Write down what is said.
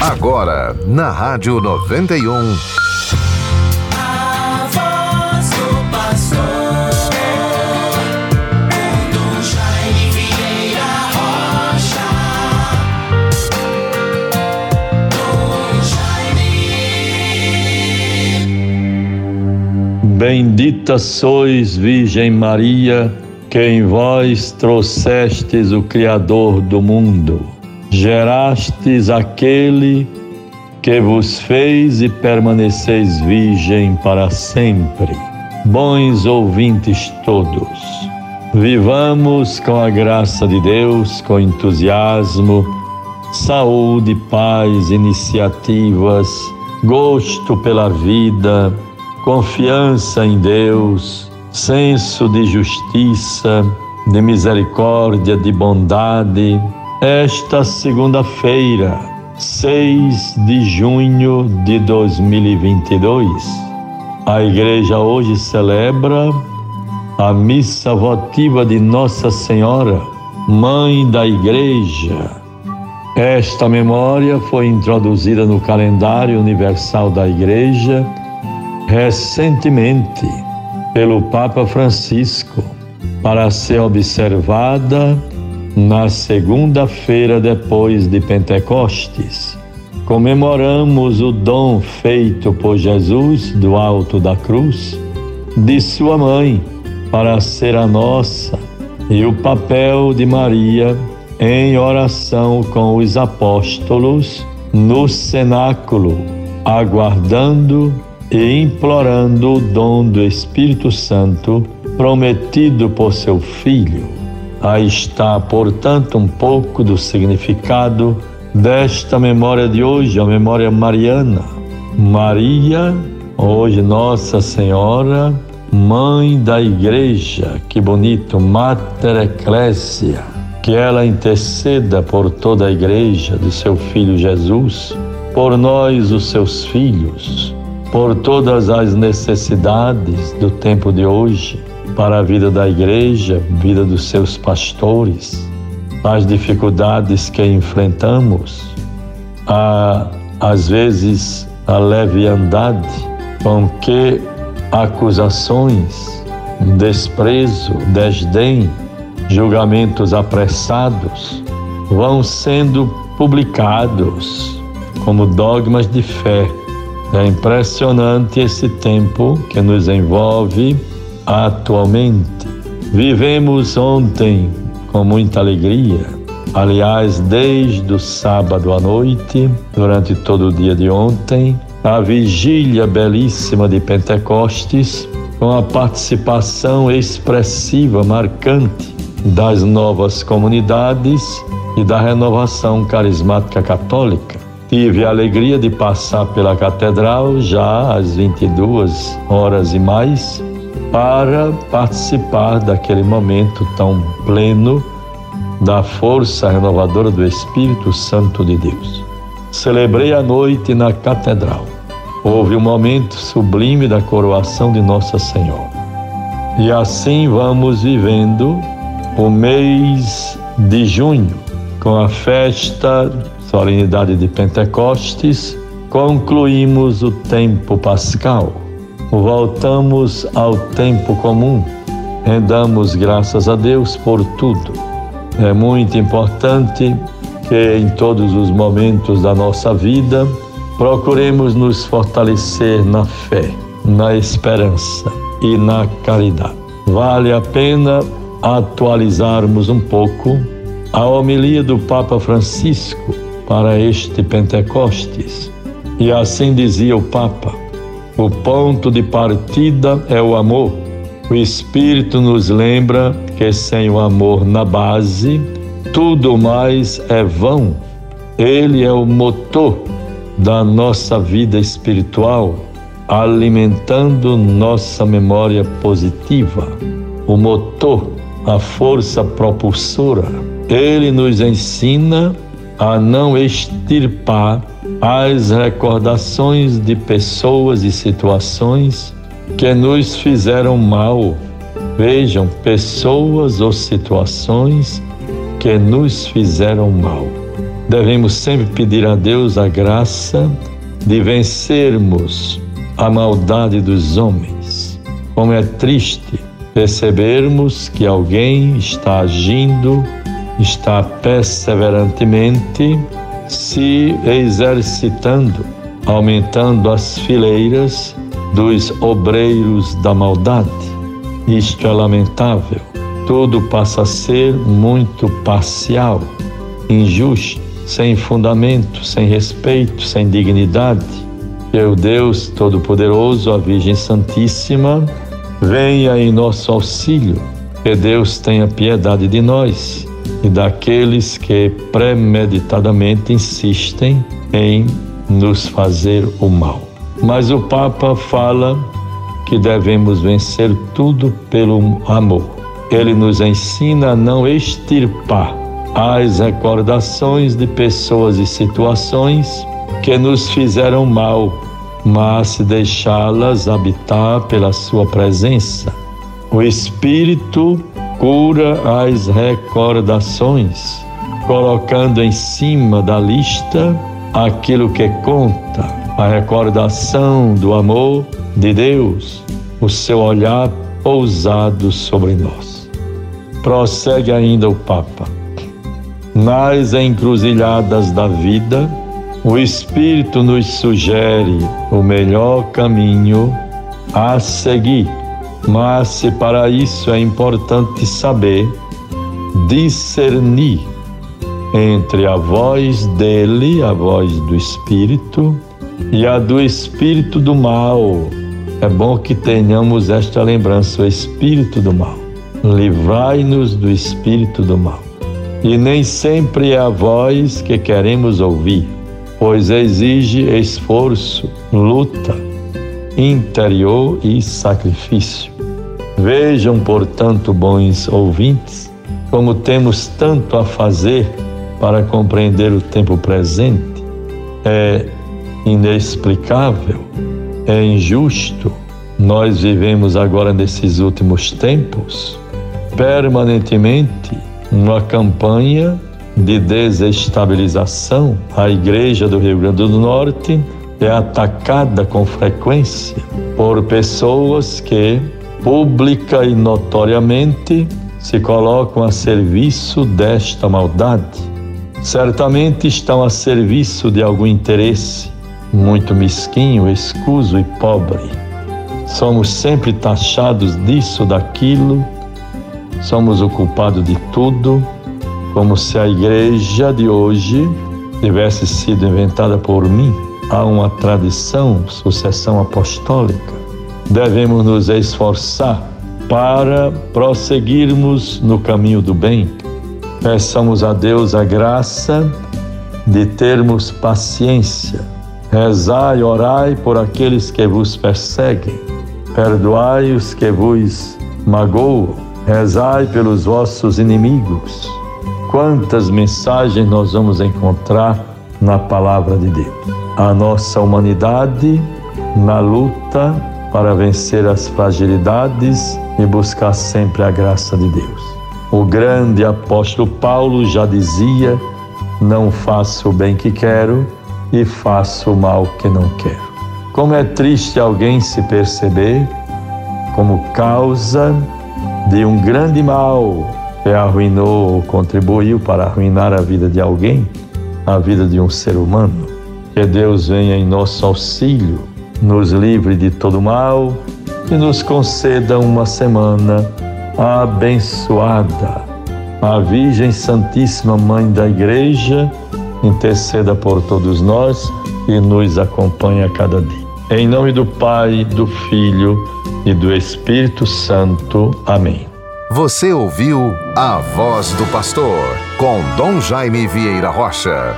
Agora, na Rádio 91. A voz do pastor, Jaime Vieira Rocha. Jaime. Bendita sois, Virgem Maria, que em vós trouxestes o Criador do mundo. Gerastes aquele que vos fez e permaneceis virgem para sempre. Bons ouvintes todos, vivamos com a graça de Deus, com entusiasmo, saúde, paz, iniciativas, gosto pela vida, confiança em Deus, senso de justiça, de misericórdia, de bondade. Esta segunda-feira, 6 de junho de 2022, a igreja hoje celebra a missa votiva de Nossa Senhora, Mãe da Igreja. Esta memória foi introduzida no calendário universal da Igreja recentemente pelo Papa Francisco para ser observada na segunda-feira depois de Pentecostes. Comemoramos o dom feito por Jesus do alto da cruz de sua mãe para ser a nossa e o papel de Maria em oração com os apóstolos no cenáculo, aguardando e implorando o dom do Espírito Santo prometido por seu Filho. Aí está, portanto, um pouco do significado desta memória de hoje, a memória mariana. Maria, hoje Nossa Senhora, Mãe da Igreja, que bonito, Mater Ecclesia, que ela interceda por toda a Igreja de seu Filho Jesus, por nós, os seus filhos, por todas as necessidades do tempo de hoje, para a vida da igreja, vida dos seus pastores, as dificuldades que enfrentamos, a, às vezes a leviandade com que acusações, desprezo, desdém, julgamentos apressados vão sendo publicados como dogmas de fé. É impressionante esse tempo que nos envolve atualmente. Vivemos ontem com muita alegria. Aliás, desde o sábado à noite, durante todo o dia de ontem, a vigília belíssima de Pentecostes, com a participação expressiva, marcante das novas comunidades e da renovação carismática católica. Tive a alegria de passar pela catedral já às 22 horas e mais para participar daquele momento tão pleno da força renovadora do Espírito Santo de Deus. Celebrei a noite na catedral. Houve um momento sublime da coroação de Nossa Senhora. E assim vamos vivendo o mês de junho com a festa solenidade de Pentecostes, concluímos o tempo pascal. Voltamos ao tempo comum. Rendamos graças a Deus por tudo. É muito importante que em todos os momentos da nossa vida procuremos nos fortalecer na fé, na esperança e na caridade. Vale a pena atualizarmos um pouco a homilia do Papa Francisco para este Pentecostes. E assim dizia o Papa: o ponto de partida é o amor. O Espírito nos lembra que sem o amor na base, tudo mais é vão. Ele é o motor da nossa vida espiritual, alimentando nossa memória positiva. O motor, a força propulsora. Ele nos ensina a não extirpar as recordações de pessoas e situações que nos fizeram mal. Vejam, pessoas ou situações que nos fizeram mal. devemos sempre pedir a Deus a graça de vencermos a maldade dos homens. Como é triste percebermos que alguém está agindo, está perseverantemente se exercitando, aumentando as fileiras dos obreiros da maldade. Isto é lamentável. Tudo passa a ser muito parcial, injusto, sem fundamento, sem respeito, sem dignidade. O Deus Todo-Poderoso, a Virgem Santíssima, venha em nosso auxílio. Que Deus tenha piedade de nós e daqueles que premeditadamente insistem em nos fazer o mal. Mas o Papa fala que devemos vencer tudo pelo amor. Ele nos ensina a não extirpar as recordações de pessoas e situações que nos fizeram mal, mas deixá-las habitar pela sua presença. O Espírito cura as recordações, colocando em cima da lista aquilo que conta, a recordação do amor de Deus, o seu olhar pousado sobre nós. Prossegue ainda o Papa. Nas encruzilhadas da vida, o Espírito nos sugere o melhor caminho a seguir, mas para isso é importante saber discernir entre a voz dele, a voz do Espírito, e a do Espírito do mal. É bom que tenhamos esta lembrança, o Espírito do mal. Livrai-nos do Espírito do mal. E nem sempre é a voz que queremos ouvir, pois exige esforço, luta interior e sacrifício. Vejam, portanto, bons ouvintes, como temos tanto a fazer para compreender o tempo presente. É inexplicável, é injusto. Nós vivemos agora nesses últimos tempos permanentemente uma campanha de desestabilização. A Igreja do Rio Grande do Norte é atacada com frequência por pessoas que, pública e notoriamente, se colocam a serviço desta maldade. Certamente estão a serviço de algum interesse muito mesquinho, escuso e pobre. Somos sempre taxados disso, daquilo, somos o culpado de tudo, como se a igreja de hoje tivesse sido inventada por mim. Há uma tradição, sucessão apostólica. Devemos nos esforçar para prosseguirmos no caminho do bem. Peçamos a Deus a graça de termos paciência Rezai orai por aqueles que vos perseguem, perdoai os que vos magoam, rezai pelos vossos inimigos. Quantas mensagens nós vamos encontrar na palavra de Deus. A nossa humanidade na luta para vencer as fragilidades e buscar sempre a graça de Deus. O grande apóstolo Paulo já dizia: Não faço o bem que quero, e faço o mal que não quero. Como é triste alguém se perceber como causa de um grande mal que arruinou ou contribuiu para arruinar a vida de alguém, a vida de um ser humano. Que Deus venha em nosso auxílio, nos livre de todo mal e nos conceda uma semana abençoada. A Virgem Santíssima Mãe da Igreja, interceda por todos nós e nos acompanhe a cada dia. Em nome do Pai, do Filho e do Espírito Santo. Amém. Você ouviu a voz do pastor com Dom Jaime Vieira Rocha.